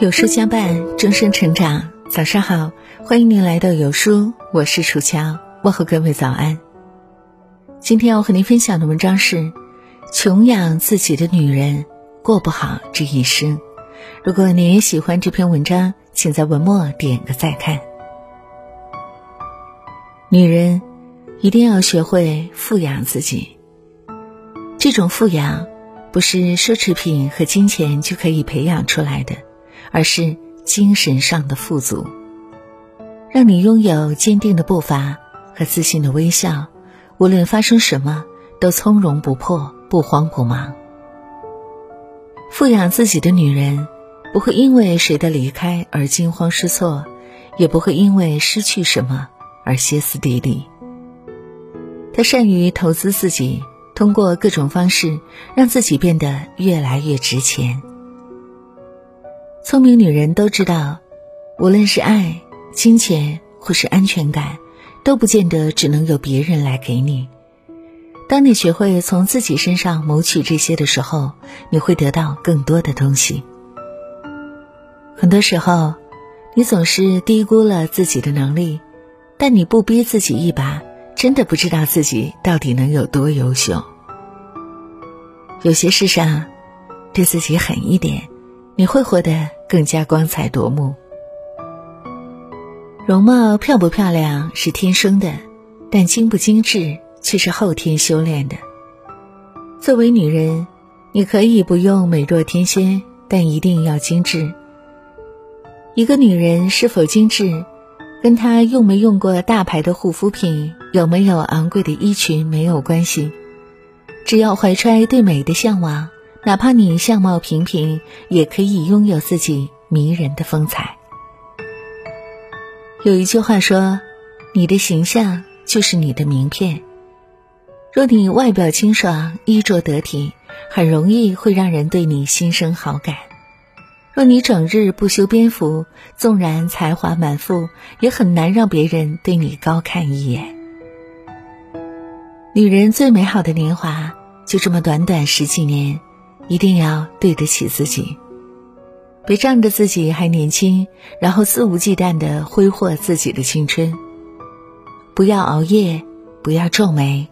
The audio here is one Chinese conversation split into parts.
有书相伴，终生成长。早上好，欢迎您来到有书，我是楚乔，问候各位早安。今天要和您分享的文章是：穷养自己的女人过不好这一生。如果你也喜欢这篇文章，请在文末点个再看。女人一定要学会富养自己，这种富养不是奢侈品和金钱就可以培养出来的。而是精神上的富足，让你拥有坚定的步伐和自信的微笑，无论发生什么都从容不迫、不慌不忙。富养自己的女人，不会因为谁的离开而惊慌失措，也不会因为失去什么而歇斯底里。她善于投资自己，通过各种方式让自己变得越来越值钱。聪明女人都知道，无论是爱、金钱或是安全感，都不见得只能由别人来给你。当你学会从自己身上谋取这些的时候，你会得到更多的东西。很多时候，你总是低估了自己的能力，但你不逼自己一把，真的不知道自己到底能有多优秀。有些事上，对自己狠一点。你会活得更加光彩夺目。容貌漂不漂亮是天生的，但精不精致却是后天修炼的。作为女人，你可以不用美若天仙，但一定要精致。一个女人是否精致，跟她用没用过大牌的护肤品、有没有昂贵的衣裙没有关系，只要怀揣对美的向往。哪怕你相貌平平，也可以拥有自己迷人的风采。有一句话说：“你的形象就是你的名片。”若你外表清爽、衣着得体，很容易会让人对你心生好感；若你整日不修边幅，纵然才华满腹，也很难让别人对你高看一眼。女人最美好的年华，就这么短短十几年。一定要对得起自己，别仗着自己还年轻，然后肆无忌惮的挥霍自己的青春。不要熬夜，不要皱眉，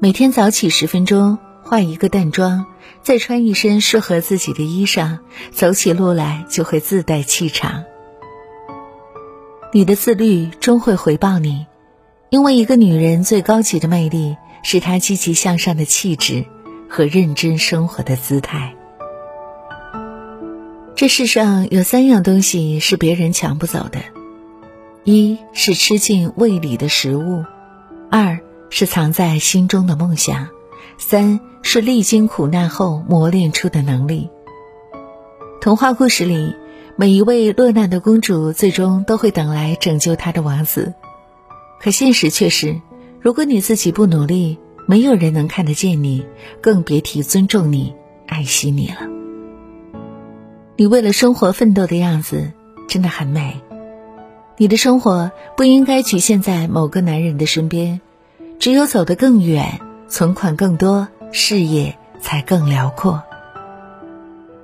每天早起十分钟，化一个淡妆，再穿一身适合自己的衣裳，走起路来就会自带气场。你的自律终会回报你，因为一个女人最高级的魅力是她积极向上的气质。和认真生活的姿态。这世上有三样东西是别人抢不走的：一是吃进胃里的食物，二是藏在心中的梦想，三是历经苦难后磨练出的能力。童话故事里，每一位落难的公主最终都会等来拯救她的王子，可现实却是，如果你自己不努力。没有人能看得见你，更别提尊重你、爱惜你了。你为了生活奋斗的样子真的很美。你的生活不应该局限在某个男人的身边，只有走得更远，存款更多，事业才更辽阔。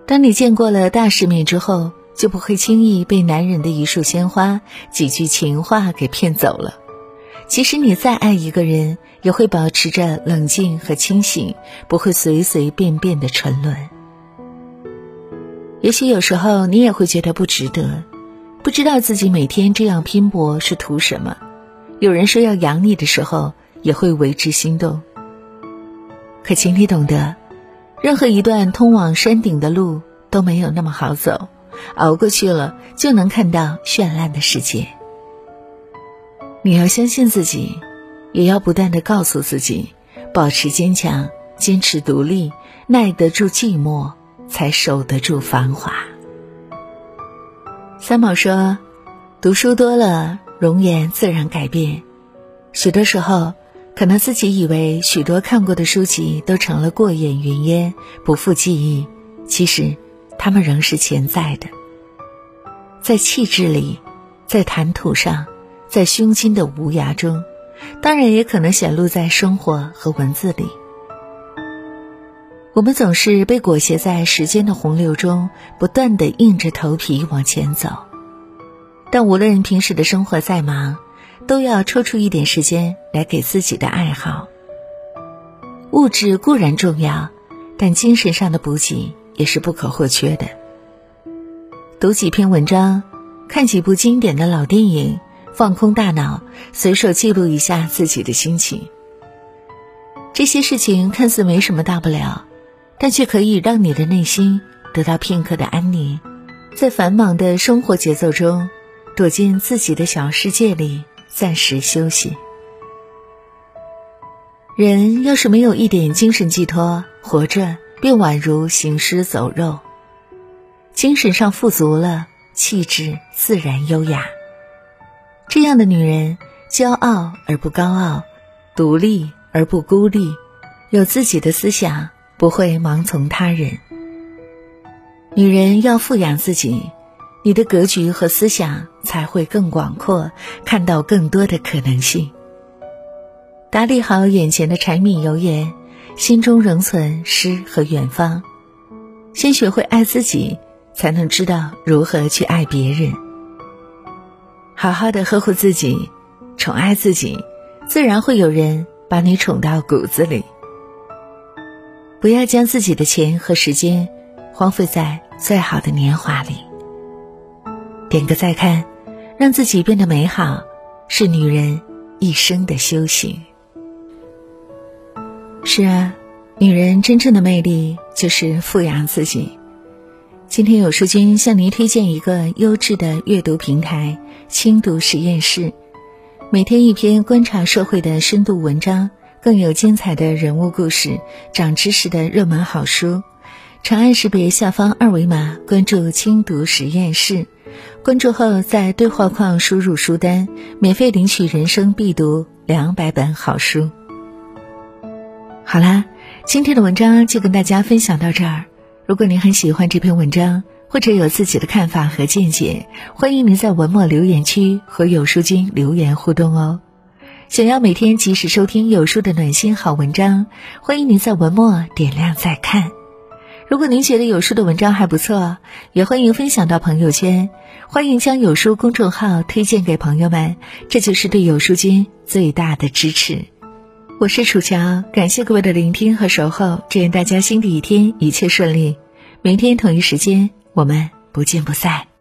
当你见过了大世面之后，就不会轻易被男人的一束鲜花、几句情话给骗走了。即使你再爱一个人，也会保持着冷静和清醒，不会随随便便的沉沦。也许有时候你也会觉得不值得，不知道自己每天这样拼搏是图什么。有人说要养你的时候，也会为之心动。可请你懂得，任何一段通往山顶的路都没有那么好走，熬过去了就能看到绚烂的世界。你要相信自己，也要不断的告诉自己，保持坚强，坚持独立，耐得住寂寞，才守得住繁华。三毛说：“读书多了，容颜自然改变。许多时候，可能自己以为许多看过的书籍都成了过眼云烟，不复记忆，其实，他们仍是潜在的，在气质里，在谈吐上。”在胸襟的无涯中，当然也可能显露在生活和文字里。我们总是被裹挟在时间的洪流中，不断的硬着头皮往前走。但无论平时的生活再忙，都要抽出一点时间来给自己的爱好。物质固然重要，但精神上的补给也是不可或缺的。读几篇文章，看几部经典的老电影，放空大脑，随手记录一下自己的心情。这些事情看似没什么大不了。但却可以让你的内心得到片刻的安宁，在繁忙的生活节奏中，躲进自己的小世界里暂时休息。人要是没有一点精神寄托，活着便宛如行尸走肉。精神上富足了，气质自然优雅。这样的女人，骄傲而不高傲，独立而不孤立，有自己的思想。不会盲从他人。女人要富养自己，你的格局和思想才会更广阔，看到更多的可能性。打理好眼前的柴米油盐，心中仍存诗和远方。先学会爱自己，才能知道如何去爱别人。好好的呵护自己，宠爱自己，自然会有人把你宠到骨子里。不要将自己的钱和时间荒废在最好的年华里。点个再看，让自己变得美好，是女人一生的修行。是啊，女人真正的魅力就是富养自己。今天有书君向您推荐一个优质的阅读平台——轻读实验室，每天一篇观察社会的深度文章。更有精彩的人物故事、长知识的热门好书，长按识别下方二维码关注“轻读实验室”。关注后，在对话框输入书单，免费领取人生必读两百本好书。好啦，今天的文章就跟大家分享到这儿。如果您很喜欢这篇文章，或者有自己的看法和见解，欢迎您在文末留言区和有书君留言互动哦。想要每天及时收听有书的暖心好文章，欢迎您在文末点亮再看。如果您觉得有书的文章还不错，也欢迎分享到朋友圈，欢迎将有书公众号推荐给朋友们，这就是对有书君最大的支持。我是楚乔，感谢各位的聆听和守候，祝愿大家新的一天一切顺利。明天同一时间，我们不见不散。